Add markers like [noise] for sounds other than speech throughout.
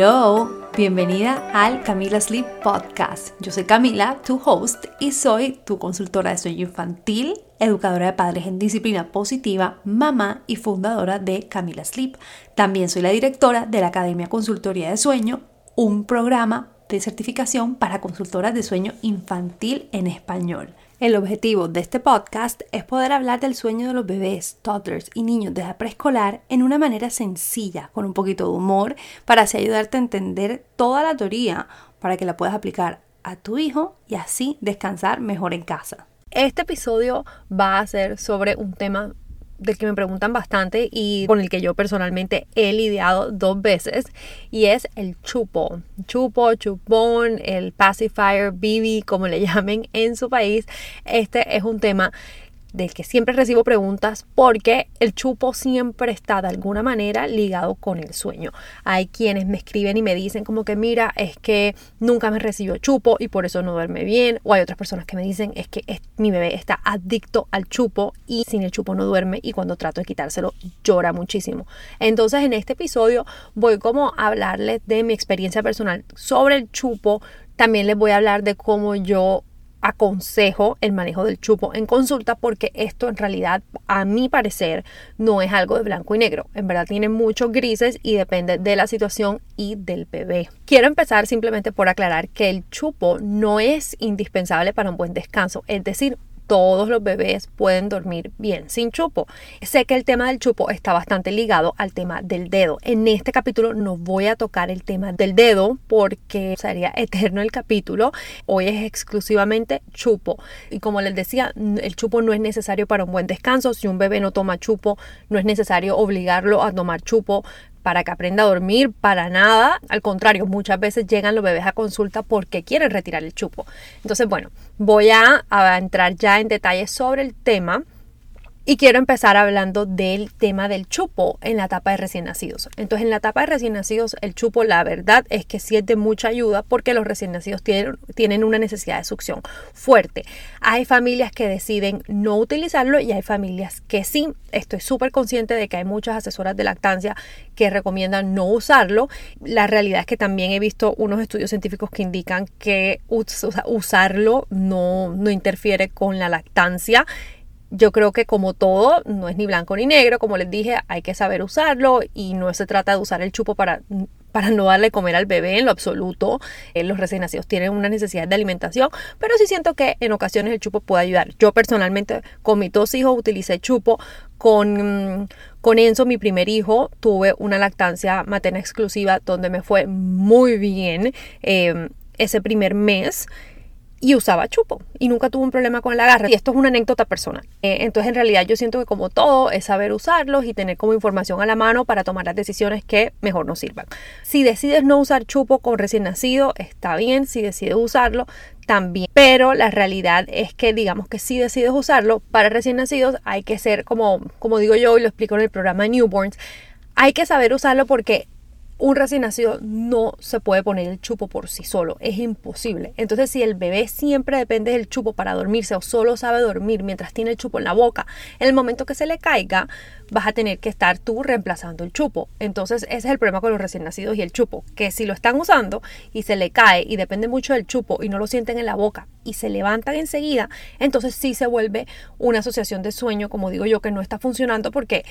Hello, bienvenida al Camila Sleep Podcast. Yo soy Camila, tu host, y soy tu consultora de sueño infantil, educadora de padres en disciplina positiva, mamá y fundadora de Camila Sleep. También soy la directora de la Academia Consultoría de Sueño, un programa de certificación para consultoras de sueño infantil en español. El objetivo de este podcast es poder hablar del sueño de los bebés, toddlers y niños de edad preescolar en una manera sencilla, con un poquito de humor, para así ayudarte a entender toda la teoría para que la puedas aplicar a tu hijo y así descansar mejor en casa. Este episodio va a ser sobre un tema del que me preguntan bastante y con el que yo personalmente he lidiado dos veces y es el chupo. Chupo, chupón, el pacifier, bibi, como le [laughs] llamen en su país. Este es un tema del que siempre recibo preguntas porque el chupo siempre está de alguna manera ligado con el sueño. Hay quienes me escriben y me dicen como que mira, es que nunca me recibió chupo y por eso no duerme bien. O hay otras personas que me dicen es que mi bebé está adicto al chupo y sin el chupo no duerme y cuando trato de quitárselo llora muchísimo. Entonces en este episodio voy como a hablarles de mi experiencia personal sobre el chupo. También les voy a hablar de cómo yo aconsejo el manejo del chupo en consulta porque esto en realidad a mi parecer no es algo de blanco y negro. En verdad tiene muchos grises y depende de la situación y del bebé. Quiero empezar simplemente por aclarar que el chupo no es indispensable para un buen descanso es decir todos los bebés pueden dormir bien sin chupo. Sé que el tema del chupo está bastante ligado al tema del dedo. En este capítulo no voy a tocar el tema del dedo porque sería eterno el capítulo. Hoy es exclusivamente chupo. Y como les decía, el chupo no es necesario para un buen descanso. Si un bebé no toma chupo, no es necesario obligarlo a tomar chupo para que aprenda a dormir, para nada. Al contrario, muchas veces llegan los bebés a consulta porque quieren retirar el chupo. Entonces, bueno, voy a, entrar ya en detalles sobre el tema y quiero empezar hablando del tema del chupo en la etapa de recién nacidos. Entonces, en la etapa de recién nacidos, el chupo, la verdad es que de mucha ayuda porque los recién nacidos tienen, tienen una necesidad de succión fuerte. Hay familias que deciden no utilizarlo y hay familias que sí. Estoy súper consciente de que hay muchas asesoras de lactancia que recomiendan no usarlo. La realidad es que también he visto unos estudios científicos que indican que usarlo no, no interfiere con la lactancia yo creo que como todo, no es ni blanco ni negro, como les dije, hay que saber usarlo y no se trata de usar el chupo para, para no darle comer al bebé en lo absoluto. Eh, los recién nacidos tienen una necesidad de alimentación, pero sí siento que en ocasiones el chupo puede ayudar. Yo personalmente con mis dos hijos utilicé chupo. Con, con Enzo, mi primer hijo, tuve una lactancia materna exclusiva donde me fue muy bien eh, ese primer mes y usaba chupo y nunca tuvo un problema con el agarre. Y esto es una anécdota personal. Eh, entonces, en realidad, yo siento que como todo es saber usarlos y tener como información a la mano para tomar las decisiones que mejor nos sirvan. Si decides no usar chupo con recién nacido, está bien. Si decides usarlo, también. Pero la realidad es que, digamos que si decides usarlo para recién nacidos, hay que ser como, como digo yo y lo explico en el programa Newborns, hay que saber usarlo porque un recién nacido no se puede poner el chupo por sí solo, es imposible. Entonces, si el bebé siempre depende del chupo para dormirse o solo sabe dormir mientras tiene el chupo en la boca, en el momento que se le caiga, vas a tener que estar tú reemplazando el chupo. Entonces, ese es el problema con los recién nacidos y el chupo, que si lo están usando y se le cae y depende mucho del chupo y no lo sienten en la boca y se levantan enseguida, entonces sí se vuelve una asociación de sueño, como digo yo, que no está funcionando porque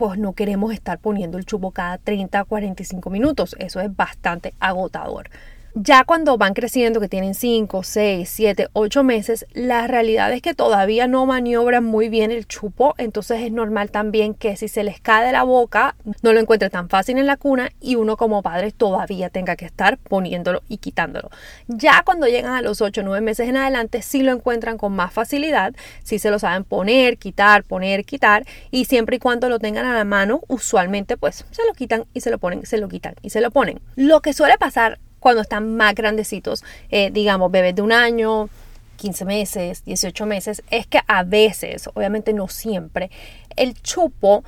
pues no queremos estar poniendo el chupo cada 30 45 minutos. Eso es bastante agotador. Ya cuando van creciendo, que tienen 5, 6, 7, 8 meses, la realidad es que todavía no maniobran muy bien el chupo, entonces es normal también que si se les cae de la boca, no lo encuentre tan fácil en la cuna y uno como padre todavía tenga que estar poniéndolo y quitándolo. Ya cuando llegan a los 8 o 9 meses en adelante, sí lo encuentran con más facilidad, sí se lo saben poner, quitar, poner, quitar y siempre y cuando lo tengan a la mano, usualmente pues se lo quitan y se lo ponen, se lo quitan y se lo ponen. Lo que suele pasar cuando están más grandecitos, eh, digamos, bebés de un año, 15 meses, 18 meses, es que a veces, obviamente no siempre, el chupo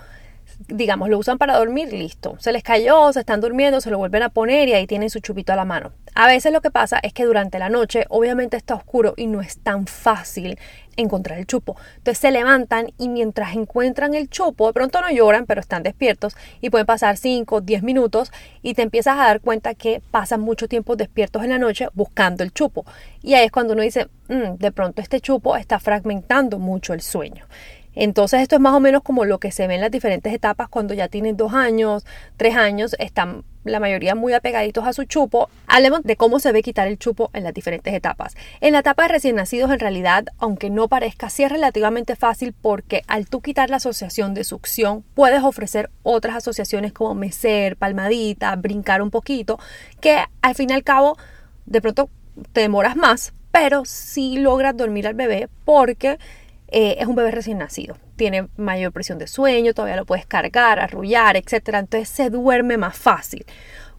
digamos, lo usan para dormir, listo. Se les cayó, se están durmiendo, se lo vuelven a poner y ahí tienen su chupito a la mano. A veces lo que pasa es que durante la noche obviamente está oscuro y no es tan fácil encontrar el chupo. Entonces se levantan y mientras encuentran el chupo, de pronto no lloran, pero están despiertos y pueden pasar 5, 10 minutos y te empiezas a dar cuenta que pasan mucho tiempo despiertos en la noche buscando el chupo. Y ahí es cuando uno dice, mm, de pronto este chupo está fragmentando mucho el sueño. Entonces esto es más o menos como lo que se ve en las diferentes etapas cuando ya tienen dos años, tres años, están la mayoría muy apegaditos a su chupo. Hablemos de cómo se ve quitar el chupo en las diferentes etapas. En la etapa de recién nacidos en realidad, aunque no parezca, sí es relativamente fácil porque al tú quitar la asociación de succión puedes ofrecer otras asociaciones como mecer, palmadita, brincar un poquito, que al fin y al cabo de pronto te demoras más, pero sí logras dormir al bebé porque eh, es un bebé recién nacido. Tiene mayor presión de sueño, todavía lo puedes cargar, arrullar, etc. Entonces se duerme más fácil.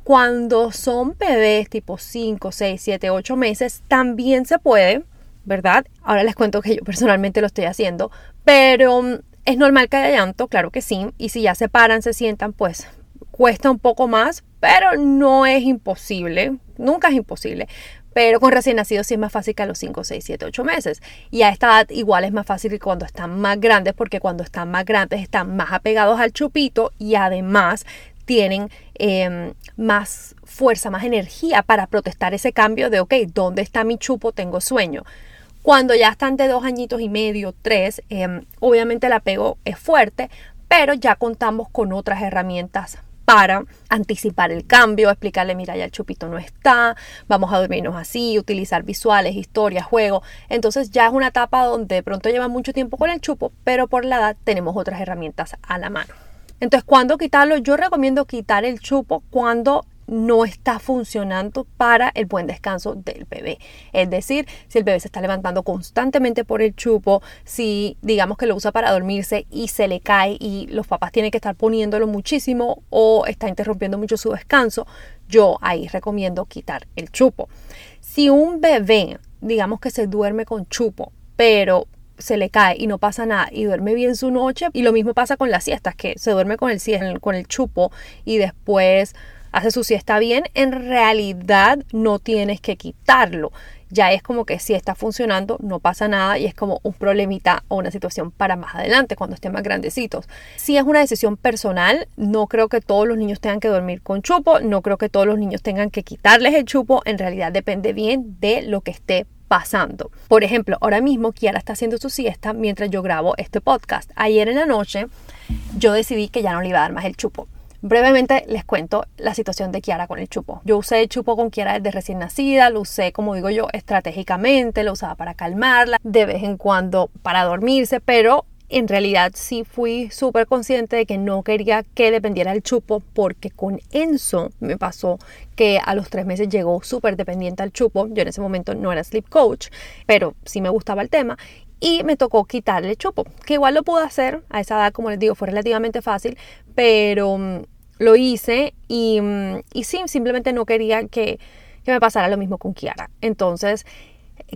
Cuando son bebés tipo 5, 6, 7, 8 meses, también se puede, ¿verdad? Ahora les cuento que yo personalmente lo estoy haciendo, pero mm, es normal que haya llanto, claro que sí, y si ya se paran, se sientan, pues cuesta un poco más, pero no es imposible, nunca es imposible. Pero con recién nacidos sí es más fácil que a los 5, 6, 7, 8 meses. Y a esta edad igual es más fácil que cuando están más grandes, porque cuando están más grandes están más apegados al chupito y además tienen em, más fuerza, más energía para protestar ese cambio de, ok, ¿dónde está mi chupo? Tengo sueño. Cuando ya están de dos añitos y medio, tres, em, obviamente el apego es fuerte, pero ya contamos con otras herramientas para anticipar el cambio, explicarle, mira, ya el chupito no está, vamos a dormirnos así, utilizar visuales, historias, juegos. Entonces ya es una etapa donde de pronto lleva mucho tiempo con el chupo, pero por la edad tenemos otras herramientas a la mano. Entonces, ¿cuándo quitarlo? Yo recomiendo quitar el chupo cuando no está funcionando para el buen descanso del bebé. Es decir, si el bebé se está levantando constantemente por el chupo, si digamos que lo usa para dormirse y se le cae y los papás tienen que estar poniéndolo muchísimo o está interrumpiendo mucho su descanso, yo ahí recomiendo quitar el chupo. Si un bebé, digamos que se duerme con chupo, pero se le cae y no pasa nada y duerme bien su noche y lo mismo pasa con las siestas que se duerme con el, con el chupo y después hace su siesta bien, en realidad no tienes que quitarlo. Ya es como que si está funcionando, no pasa nada y es como un problemita o una situación para más adelante, cuando estén más grandecitos. Si es una decisión personal, no creo que todos los niños tengan que dormir con chupo, no creo que todos los niños tengan que quitarles el chupo, en realidad depende bien de lo que esté pasando. Por ejemplo, ahora mismo Kiara está haciendo su siesta mientras yo grabo este podcast. Ayer en la noche yo decidí que ya no le iba a dar más el chupo. Brevemente les cuento la situación de Kiara con el chupo. Yo usé el chupo con Kiara desde recién nacida, lo usé, como digo yo, estratégicamente, lo usaba para calmarla, de vez en cuando para dormirse, pero en realidad sí fui súper consciente de que no quería que dependiera del chupo porque con Enzo me pasó que a los tres meses llegó súper dependiente al chupo. Yo en ese momento no era sleep coach, pero sí me gustaba el tema y me tocó quitarle el chupo, que igual lo pude hacer a esa edad, como les digo, fue relativamente fácil, pero mm, lo hice y, mm, y sí, simplemente no quería que, que, me pasara lo mismo con Kiara. Entonces,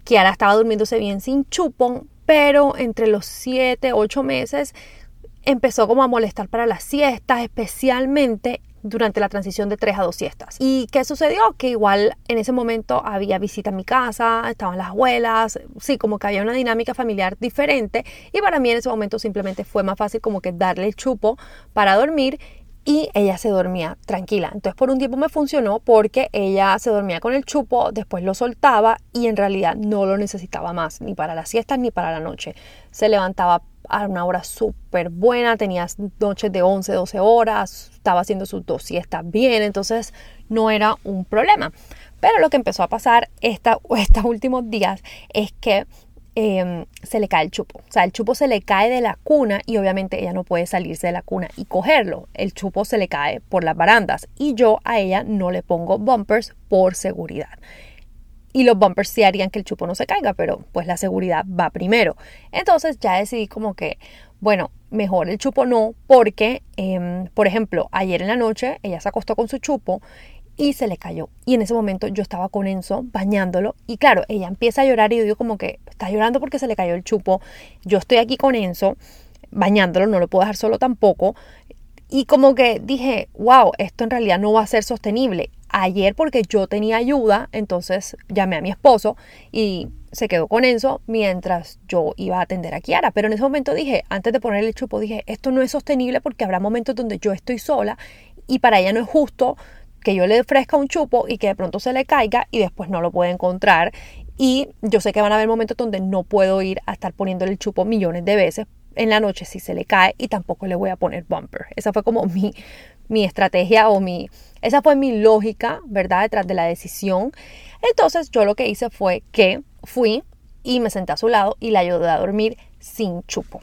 Kiara estaba durmiéndose bien sin chupón, pero entre los 7, 8 meses empezó como a molestar para las siestas, especialmente durante la transición de 3 a 2 siestas. ¿Y qué sucedió? Que igual en ese momento había visita en mi casa, estaban las abuelas, sí, como que había una dinámica familiar diferente y para mí en ese momento simplemente fue más fácil como que darle el chupo para dormir y ella se dormía tranquila. Entonces por un tiempo me funcionó porque ella se dormía con el chupo, después lo soltaba y en realidad no lo necesitaba más, ni para las siestas ni para la noche. Se levantaba a una hora súper buena, tenía noches de 11, 12 horas, estaba haciendo sus dos siestas bien, entonces no era un problema. Pero lo que empezó a pasar [laughs] estos últimos días es que Em, se le cae el chupo. O sea, el chupo se le cae de la cuna y obviamente ella no puede salirse de la cuna y cogerlo. El chupo se le cae por las barandas y yo a ella no le pongo bumpers por seguridad. Y los bumpers sí harían que el chupo no se caiga, pero pues la seguridad va primero. Entonces ya decidí como que, bueno, mejor el chupo no, porque, em, por ejemplo, ayer en la noche ella se acostó con su chupo y se le cayó. Y en ese momento yo estaba con Enzo bañándolo y claro, ella empieza a llorar y yo digo como que está llorando porque se le cayó el chupo. Yo estoy aquí con Enzo bañándolo, no lo puedo dejar solo tampoco. Y como que dije, wow, esto en realidad no va a ser sostenible. Ayer porque yo tenía ayuda, entonces llamé a mi esposo y se quedó con Enzo mientras yo iba a atender a Kiara. Pero en ese momento dije, antes de ponerle el chupo, dije, esto no es sostenible porque habrá momentos donde yo estoy sola y para ella no es justo que yo le ofrezca un chupo y que de pronto se le caiga y después no lo pueda encontrar. Y yo sé que van a haber momentos donde no puedo ir a estar poniéndole el chupo millones de veces en la noche si se le cae y tampoco le voy a poner bumper. Esa fue como mi, mi estrategia o mi, esa fue mi lógica, ¿verdad? Detrás de la decisión. Entonces yo lo que hice fue que fui y me senté a su lado y la ayudé a dormir sin chupo.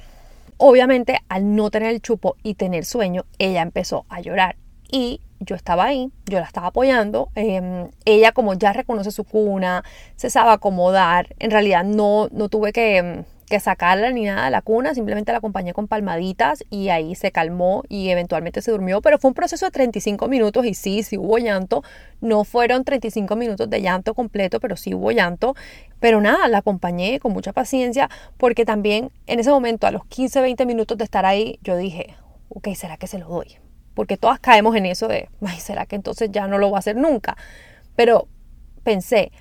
Obviamente, al no tener el chupo y tener sueño, ella empezó a llorar y yo estaba ahí, yo la estaba apoyando. Em, ella como ya reconoce su cuna, se sabe acomodar. En realidad no, no tuve que, em, que sacarla ni nada de la cuna, simplemente la acompañé con palmaditas y ahí se calmó y eventualmente se durmió, pero fue un proceso de 35 minutos y sí, sí hubo llanto, no fueron 35 minutos de llanto completo, pero sí hubo llanto, pero nada, la acompañé con mucha paciencia porque también en ese momento a los 15, 20 minutos de estar ahí, yo dije, ok, ¿será que se lo doy? Porque todas caemos en eso de, ay, ¿será que entonces ya no lo voy a hacer nunca? Pero pensé,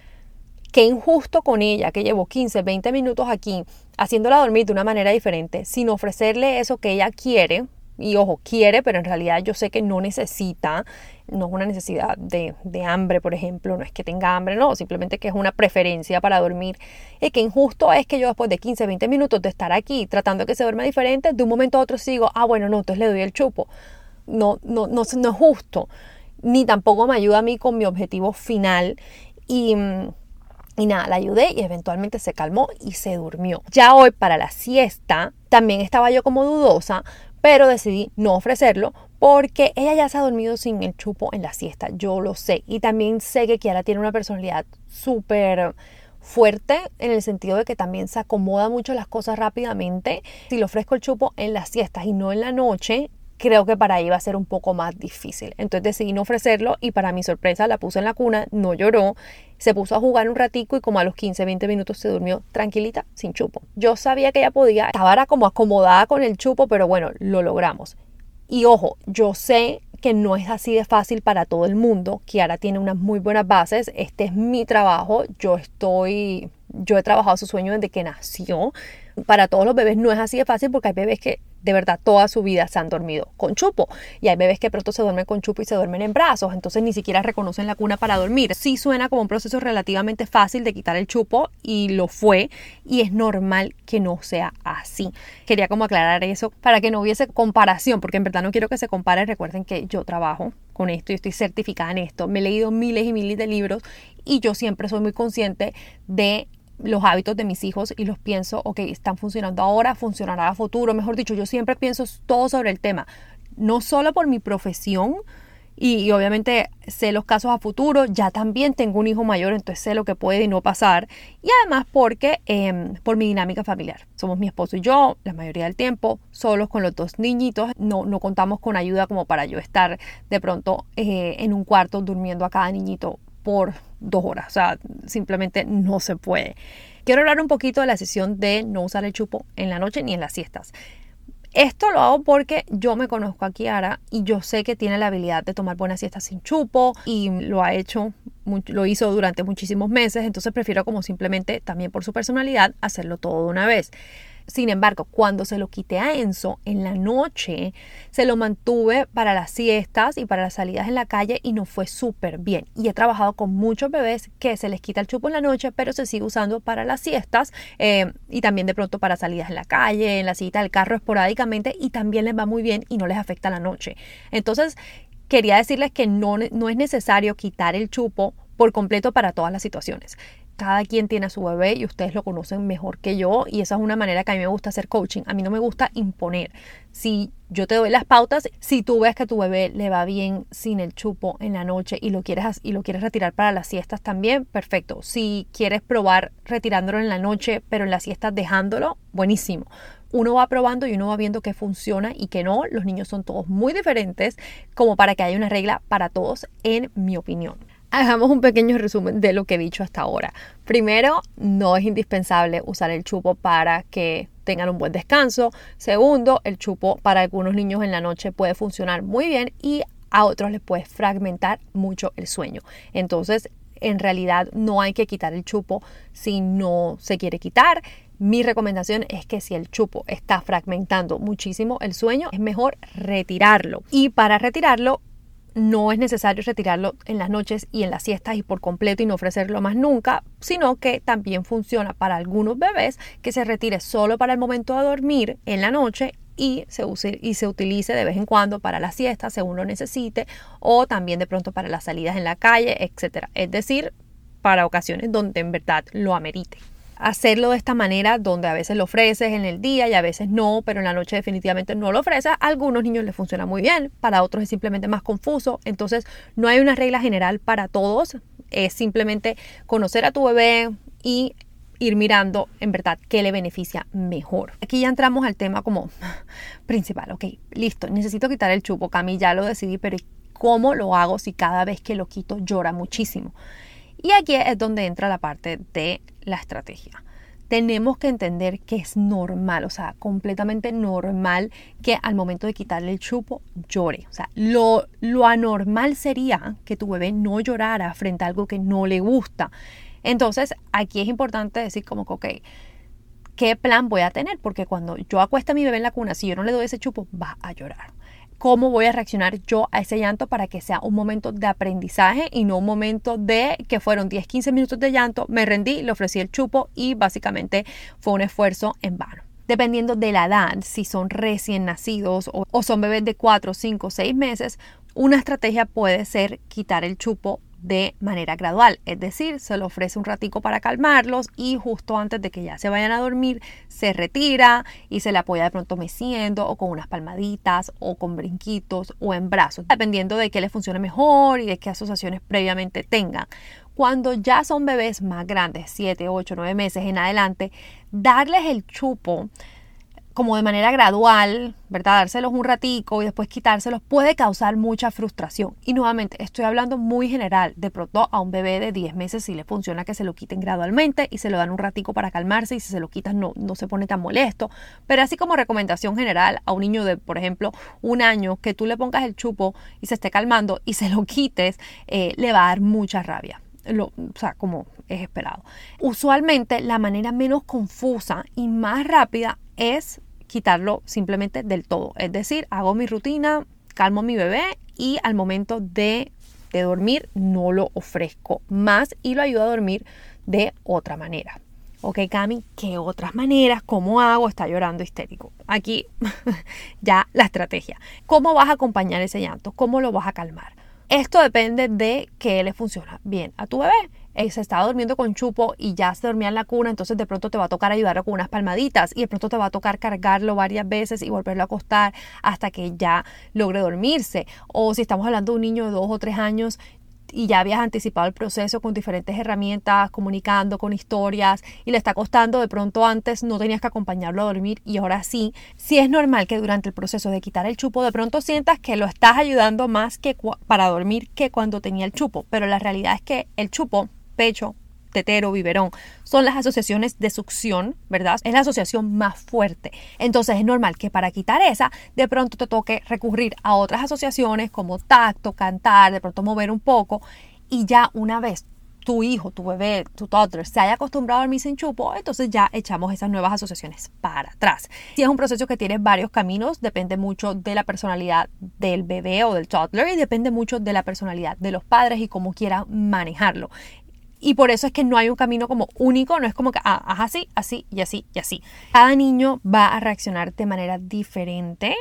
qué injusto con ella que llevo 15, 20 minutos aquí haciéndola dormir de una manera diferente, sin ofrecerle eso que ella quiere, y ojo, quiere, pero en realidad yo sé que no necesita, no es una necesidad de, de, hambre, por ejemplo, no es que tenga hambre, no, simplemente que es una preferencia para dormir. Y que injusto es que yo después de 15, 20 minutos de estar aquí tratando que se duerma diferente, de un momento a otro sigo, ah, bueno, no, entonces le doy el chupo no, no, no, no es justo, ni tampoco me ayuda a mí con mi objetivo final. Y, y nada, la ayudé y eventualmente se calmó y se durmió. Ya hoy para la siesta también estaba yo como dudosa, pero decidí no ofrecerlo porque ella ya se ha dormido sin el chupo en la siesta, yo lo sé. Y también sé que Kiara tiene una personalidad súper fuerte en el sentido de que también se acomoda mucho las cosas rápidamente. Si le ofrezco el chupo en las siestas y no en la noche, creo que para ella iba a ser un poco más difícil. Entonces decidí no ofrecerlo y para mi sorpresa la puse en la cuna, no lloró, se puso a jugar un ratico y como a los 15, 20 minutos se durmió tranquilita, sin chupo. Yo sabía que ella podía, estaba como acomodada con el chupo, pero bueno, lo logramos. Y ojo, yo sé que no es así de fácil para todo el mundo. Kiara tiene unas muy buenas bases. Este es mi trabajo. Yo estoy, yo he trabajado su sueño desde que nació. Para todos los bebés no es así de fácil porque hay bebés que de verdad toda su vida se han dormido con chupo. Y hay bebés que pronto se duermen con chupo y se duermen en brazos, entonces ni siquiera reconocen la cuna para dormir. Sí suena como un proceso relativamente fácil de quitar el chupo y lo fue y es normal que no sea así. Quería como aclarar eso para que no hubiese comparación, porque en verdad no quiero que se compare. Recuerden que yo trabajo con esto y estoy certificada en esto. Me he leído miles y miles de libros y yo siempre soy muy consciente de los hábitos de mis hijos y los pienso, ok, están funcionando ahora, funcionará a futuro. Mejor dicho, yo siempre pienso todo sobre el tema, no solo por mi profesión, y, obviamente sé los casos a futuro, ya también tengo un hijo mayor, entonces sé lo que puede y no pasar, y además porque em, por mi dinámica familiar. Somos mi esposo y yo, la mayoría del tiempo, solos con los dos niñitos, no, no contamos con ayuda como para yo estar de pronto eh, en un cuarto durmiendo a cada niñito por dos horas. O sea, simplemente no se puede. Quiero hablar un poquito de la sesión de no usar el chupo en la noche ni en las siestas. Esto lo hago porque yo me conozco a Kiara y yo sé que tiene la habilidad de tomar buenas siestas sin chupo y lo ha hecho, lo hizo durante muchísimos meses, entonces prefiero como simplemente también por su personalidad hacerlo todo de una vez. Sin embargo, cuando se lo quité a Enzo en la noche, se lo mantuve para las siestas y para las salidas en la calle y no fue súper bien. Y he trabajado con muchos bebés que se les quita el chupo en la noche, pero se sigue usando para las siestas eh, y también de pronto para salidas en la calle, en la cita del carro esporádicamente y también les va muy bien y no les afecta la noche. Entonces, quería decirles que no, no es necesario quitar el chupo por completo para todas las situaciones cada quien tiene a su bebé y ustedes lo conocen mejor que yo y esa es una manera que a mí me gusta hacer coaching. A mí no me gusta imponer. Si yo te doy las pautas, si tú ves que a tu bebé le va bien sin el chupo en la noche y lo quieres y lo quieres retirar para las siestas también, perfecto. Si quieres probar retirándolo en la noche, pero en las siestas dejándolo, buenísimo uno va probando y uno va viendo qué funciona y qué no. Los niños son todos muy diferentes como para que haya una regla para todos, en mi opinión. Hagamos un pequeño resumen de lo que he dicho hasta ahora. Primero, no es indispensable usar el chupo para que tengan un buen descanso. Segundo, el chupo para algunos niños en la noche puede funcionar muy bien y a otros les puede fragmentar mucho el sueño. Entonces, en realidad no hay que quitar el chupo si no se quiere quitar. Mi recomendación es que si el chupo está fragmentando muchísimo el sueño, es mejor retirarlo. Y para retirarlo, no es necesario retirarlo en las noches y en las siestas y por completo y no ofrecerlo más nunca, sino que también funciona para algunos bebés que se retire solo para el momento de dormir en la noche y se, use, y se utilice de vez en cuando para la siesta según lo necesite o también de pronto para las salidas en la calle, etc. Es decir, para ocasiones donde en verdad lo amerite hacerlo de esta manera, donde a veces lo ofreces en el día y a veces no, pero en la noche definitivamente no lo ofreces, algunos niños les funciona muy bien, para otros es simplemente más confuso, entonces no hay una regla general para todos, es simplemente conocer a tu bebé y ir mirando en verdad qué le beneficia mejor. Aquí ya entramos al tema como [laughs] principal, ok, listo, necesito quitar el chupo, Cami, ya lo decidí, pero ¿cómo lo hago si cada vez que lo quito llora muchísimo? Y aquí es donde entra la parte de la estrategia. Tenemos que entender que es normal, o sea, completamente normal que al momento de quitarle el chupo llore. O sea, lo, lo anormal sería que tu bebé no llorara frente a algo que no le gusta. Entonces, aquí es importante decir como que, ok, ¿qué plan voy a tener? Porque cuando yo acuesto a mi bebé en la cuna, si yo no le doy ese chupo, va a llorar cómo voy a reaccionar yo a ese llanto para que sea un momento de aprendizaje y no un momento de que fueron 10, 15 minutos de llanto, me rendí, le ofrecí el chupo y básicamente fue un esfuerzo en vano. Dependiendo de la edad, si son recién nacidos o, son bebés de 4, 5, 6 meses, una estrategia puede ser quitar el chupo de manera gradual, es decir, se le ofrece un ratico para calmarlos y justo antes de que ya se vayan a dormir se retira y se le apoya de pronto meciendo o con unas palmaditas o con brinquitos o en brazos, dependiendo de qué le funcione mejor y de qué asociaciones previamente tengan. Cuando ya son bebés más grandes, 7, 8, 9 meses en adelante, darles el chupo como de manera gradual, ¿verdad? Dárselos un ratico y después quitárselos puede causar mucha frustración. Y nuevamente, estoy hablando muy general. De pronto a un bebé de 10 meses sí le funciona que se lo quiten gradualmente y se lo dan un ratico para calmarse y si se lo quitan no, no se pone tan molesto. Pero así como recomendación general a un niño de, por ejemplo, un año, que tú le pongas el chupo y se esté calmando y se lo quites, eh, le va a dar mucha rabia. Lo, o sea, como es esperado. Usualmente la manera menos confusa y más rápida es quitarlo simplemente del todo. Es decir, hago mi rutina, calmo a mi bebé y al momento de, de dormir no lo ofrezco más y lo ayudo a dormir de otra manera. Ok, Cami, ¿qué otras maneras? ¿Cómo hago? Está llorando histérico. Aquí [laughs] ya la estrategia. ¿Cómo vas a acompañar ese llanto? ¿Cómo lo vas a calmar? Esto depende de qué le funciona bien a tu bebé. Eh, se estaba durmiendo con chupo y ya se dormía en la cuna, entonces de pronto te va a tocar ayudarlo con unas palmaditas y de pronto te va a tocar cargarlo varias veces y volverlo a acostar hasta que ya logre dormirse. O si estamos hablando de un niño de dos o tres años, y ya habías anticipado el proceso con diferentes herramientas, comunicando con historias y le está costando de pronto antes no tenías que acompañarlo a dormir y ahora sí, sí es normal que durante el proceso de quitar el chupo de pronto sientas que lo estás ayudando más que para dormir que cuando tenía el chupo, pero la realidad es que el chupo pecho, tetero, biberón, son las asociaciones de succión, ¿verdad? Es la asociación más fuerte. Entonces es normal que para quitar esa, de pronto te toque recurrir a otras asociaciones como tacto, cantar, de pronto mover un poco y ya una vez tu hijo, tu bebé, tu toddler se haya acostumbrado a dormir sin chupo, entonces ya echamos esas nuevas asociaciones para atrás. Si es un proceso que tiene varios caminos, depende mucho de la personalidad del bebé o del toddler y depende mucho de la personalidad de los padres y cómo quieran manejarlo. Y por eso es que no hay un camino como único, no es como que, ah, haz así, así y así y así. Cada niño va a reaccionar de manera diferente.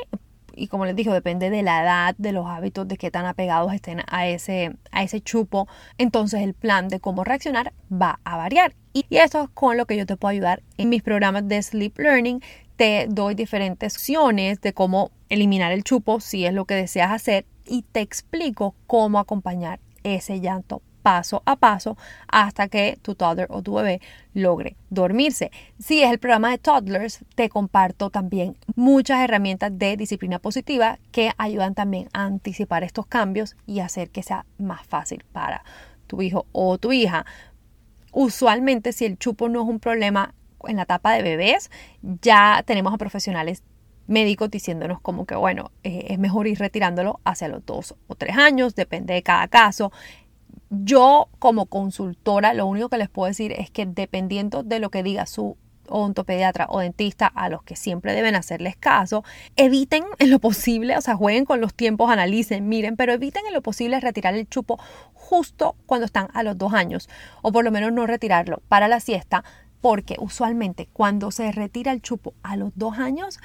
Y como les digo, depende de la edad, de los hábitos, de qué tan apegados estén a ese, a ese chupo. Entonces el plan de cómo reaccionar va a variar. Y, y esto es con lo que yo te puedo ayudar en mis programas de Sleep Learning. Te doy diferentes opciones de cómo eliminar el chupo si es lo que deseas hacer y te explico cómo acompañar ese llanto paso a paso hasta que tu toddler o tu bebé logre dormirse. Si es el programa de toddlers, te comparto también muchas herramientas de disciplina positiva que ayudan también a anticipar estos cambios y hacer que sea más fácil para tu hijo o tu hija. Usualmente si el chupo no es un problema en la etapa de bebés, ya tenemos a profesionales médicos diciéndonos como que, bueno, eh, es mejor ir retirándolo hacia los dos o tres años, depende de cada caso. Yo como consultora lo único que les puedo decir es que dependiendo de lo que diga su odontopediatra o dentista a los que siempre deben hacerles caso, eviten en lo posible, o sea, jueguen con los tiempos, analicen, miren, pero eviten en lo posible retirar el chupo justo cuando están a los dos años o por lo menos no retirarlo para la siesta porque usualmente cuando se retira el chupo a los dos años,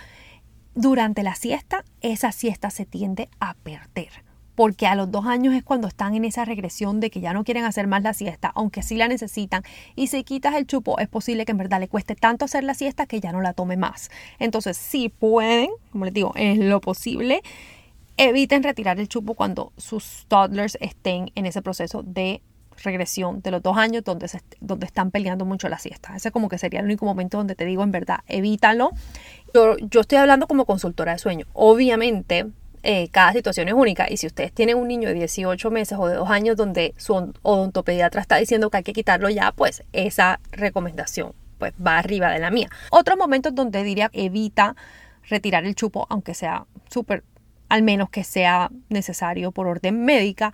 durante la siesta, esa siesta se tiende a perder. Porque a los dos años es cuando están en esa regresión de que ya no quieren hacer más la siesta, aunque sí la necesitan. Y si quitas el chupo, es posible que en verdad le cueste tanto hacer la siesta que ya no la tome más. Entonces, si pueden, como les digo, en lo posible, eviten retirar el chupo cuando sus toddlers estén en ese proceso de regresión de los dos años donde, donde están peleando mucho la siesta. Ese como que sería el único momento donde te digo en verdad, evítalo. Yo, yo estoy hablando como consultora de sueño. Obviamente, eh, cada situación es única y si ustedes tienen un niño de 18 meses o de dos años donde su odontopediatra está diciendo que hay que quitarlo ya, pues esa recomendación pues va arriba de la mía. Otros momentos donde diría evita retirar el chupo, aunque sea súper, al menos que sea necesario por orden médica,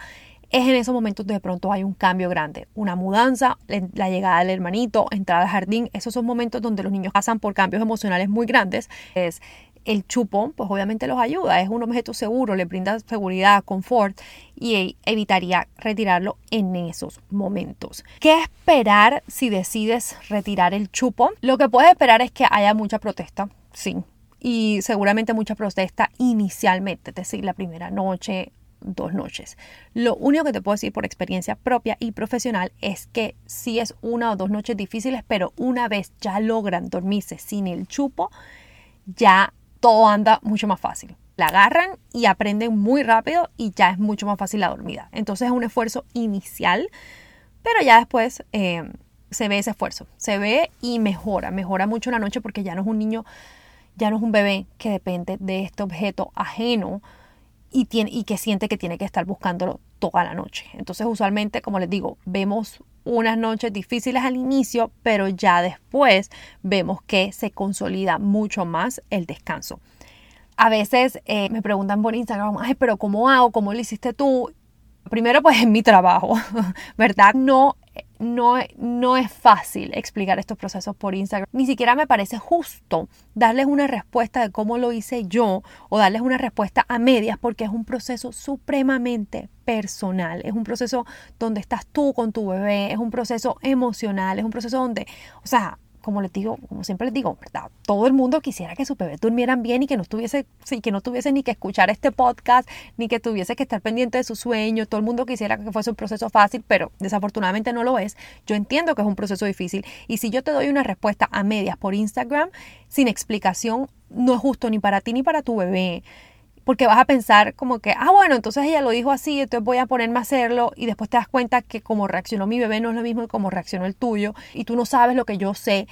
es en esos momentos de pronto hay un cambio grande, una mudanza, la llegada del hermanito, entrada al jardín, esos son momentos donde los niños pasan por cambios emocionales muy grandes. Es el chupón, pues obviamente los ayuda, es un objeto seguro, le brinda seguridad, confort y e, evitaría retirarlo en esos momentos. ¿Qué esperar si decides retirar el chupón? Lo que puedes esperar es que haya mucha protesta, sí, y seguramente mucha protesta inicialmente, es decir, la primera noche dos noches. Lo único que te puedo decir por experiencia propia y profesional es que sí es una o dos noches difíciles, pero una vez ya logran dormirse sin el chupo, ya todo anda mucho más fácil. La agarran y aprenden muy rápido y ya es mucho más fácil la dormida. Entonces es un esfuerzo inicial, pero ya después eh, se ve ese esfuerzo, se ve y mejora, mejora mucho la noche porque ya no es un niño, ya no es un bebé que depende de este objeto ajeno y, tiene, y que siente que tiene que estar buscándolo toda la noche. Entonces usualmente, como les digo, vemos unas noches difíciles al inicio, pero ya después vemos que se consolida mucho más el descanso. A veces eh, me preguntan por Instagram, ay, pero ¿cómo hago? ¿Cómo lo hiciste tú? Primero, pues es mi trabajo, [laughs] ¿verdad? No no, no es fácil explicar estos procesos por Instagram. Ni siquiera me parece justo darles una respuesta de cómo lo hice yo o darles una respuesta a medias porque es un proceso supremamente personal. Es un proceso donde estás tú con tu bebé, es un proceso emocional, es un proceso donde, o sea, como les digo, como siempre les digo, ¿verdad? Todo el mundo quisiera que sus bebés durmieran bien y que no tuviese, sí, que no tuviese ni que escuchar este podcast, ni que tuviese que estar pendiente de su sueño. Todo el mundo quisiera que fuese un proceso fácil, pero desafortunadamente no lo es. Yo entiendo que es un proceso difícil y si yo te doy una respuesta a medias por Instagram sin explicación, no es justo ni para ti ni para tu bebé porque vas a pensar como que, ah, bueno, entonces ella lo dijo así, entonces voy a ponerme a hacerlo y después te das cuenta que como reaccionó mi bebé no es lo mismo que como reaccionó el tuyo y tú no sabes lo que yo sé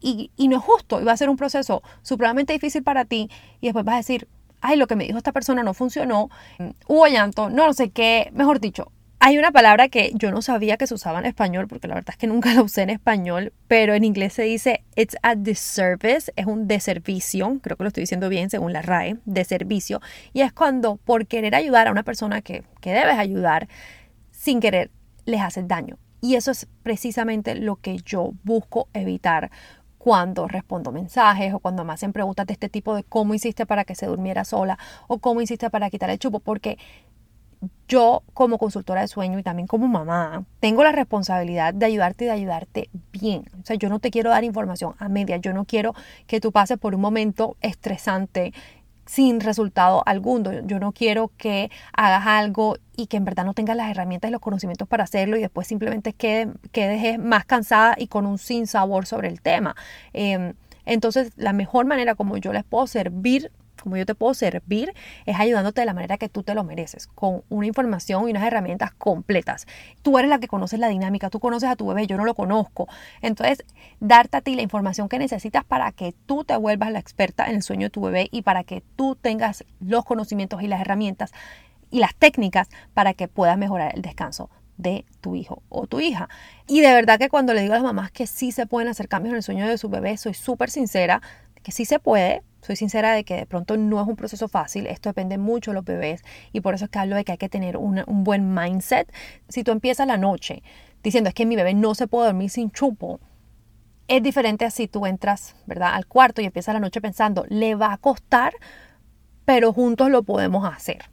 y, y no es justo y va a ser un proceso supremamente difícil para ti y después vas a decir, ay, lo que me dijo esta persona no funcionó, hubo llanto, no, no sé qué, mejor dicho, hay una palabra que yo no sabía que se usaba en español, porque la verdad es que nunca la usé en español, pero en inglés se dice it's a disservice, es un deservicio, creo que lo estoy diciendo bien según la RAE, de servicio, y es cuando por querer ayudar a una persona que, que debes ayudar, sin querer, les haces daño. Y eso es precisamente lo que yo busco evitar cuando respondo mensajes o cuando me hacen preguntas de este tipo de cómo hiciste para que se durmiera sola o cómo hiciste para quitar el chupo, porque yo como consultora de sueño y también como mamá, tengo la responsabilidad de ayudarte y de ayudarte bien. O sea, yo no te quiero dar información a media, yo no quiero que tú pases por un momento estresante sin resultado alguno. Yo no quiero que hagas algo y que en verdad no tengas las herramientas y los conocimientos para hacerlo y después simplemente quedes, quedes más cansada y con un sin sabor sobre el tema. Em, entonces, la mejor manera como yo les puedo servir como yo te puedo servir es ayudándote de la manera que tú te lo mereces, con una información y unas herramientas completas. Tú eres la que conoces la dinámica, tú conoces a tu bebé, yo no lo conozco. Entonces, darte a ti la información que necesitas para que tú te vuelvas la experta en el sueño de tu bebé y para que tú tengas los conocimientos y las herramientas y las técnicas para que puedas mejorar el descanso de tu hijo o tu hija. Y de verdad que cuando le digo a las mamás que sí se pueden hacer cambios en el sueño de su bebé, soy súper sincera, que sí se puede, soy sincera de que de pronto no es un proceso fácil, esto depende mucho de los bebés y por eso es que hablo de que hay que tener un buen mindset. Si tú empiezas la noche diciendo es que mi bebé no se puede dormir sin chupo, es diferente así tú entras, ¿verdad? Al cuarto y empiezas la noche pensando, le va a costar, pero juntos lo podemos hacer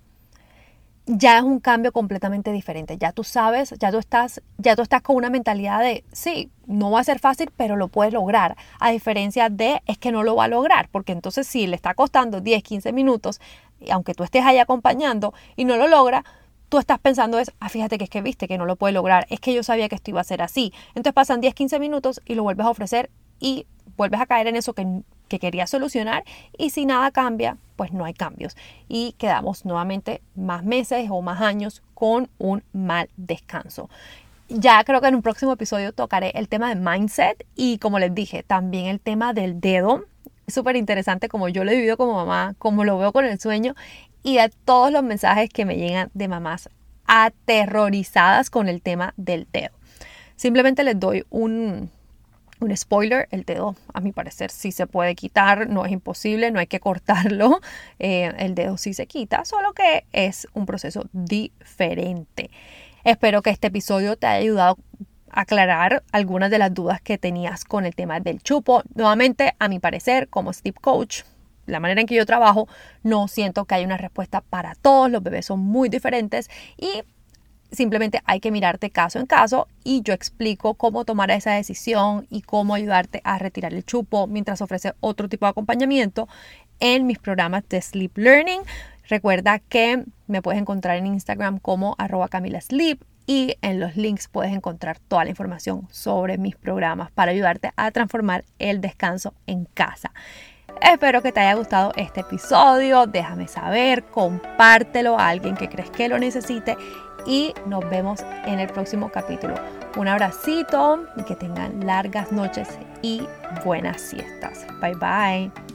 ya es un cambio completamente diferente. Ya tú sabes, ya tú estás, ya tú estás con una mentalidad de sí, no va a ser fácil, pero lo puedes lograr. A diferencia de es que no lo va a lograr, porque entonces si le está costando 10, 15 minutos, aunque tú estés ahí acompañando y no lo logra, tú estás pensando es, ah, fíjate que es que viste que no lo puede lograr, es que yo sabía que esto iba a ser así. Entonces pasan 10, 15 minutos y lo vuelves a ofrecer y vuelves a caer en eso que, que querías solucionar y si nada cambia, pues no hay cambios y quedamos nuevamente más meses o más años con un mal descanso. Ya creo que en un próximo episodio tocaré el tema de mindset y como les dije, también el tema del dedo. Súper interesante como yo lo he vivido como mamá, como lo veo con el sueño y de todos los mensajes que me llegan de mamás aterrorizadas con el tema del dedo. Simplemente les doy un, un spoiler, el dedo a mi parecer sí se puede quitar, no es imposible, no hay que cortarlo, [laughs] eh, el dedo sí se quita, solo que es un proceso diferente. Espero que este episodio te haya ayudado a aclarar algunas de las dudas que tenías con el tema del chupo. Nuevamente, a mi parecer, como Steve Coach, la manera en que yo trabajo, no siento que haya una respuesta para todos, los bebés son muy diferentes y Simplemente hay que mirarte caso en caso y yo explico cómo tomar esa decisión y cómo ayudarte a retirar el chupo mientras ofrece otro tipo de acompañamiento en mis programas de Sleep Learning. Recuerda que me puedes encontrar en Instagram como arroba Camila Sleep y en los links puedes encontrar toda la información sobre mis programas para ayudarte a transformar el descanso en casa. Espero que te haya gustado este episodio. Déjame saber, compártelo a alguien que crees que lo necesite y nos vemos en el próximo capítulo. Un abracito y que tengan largas noches y buenas siestas. Bye bye.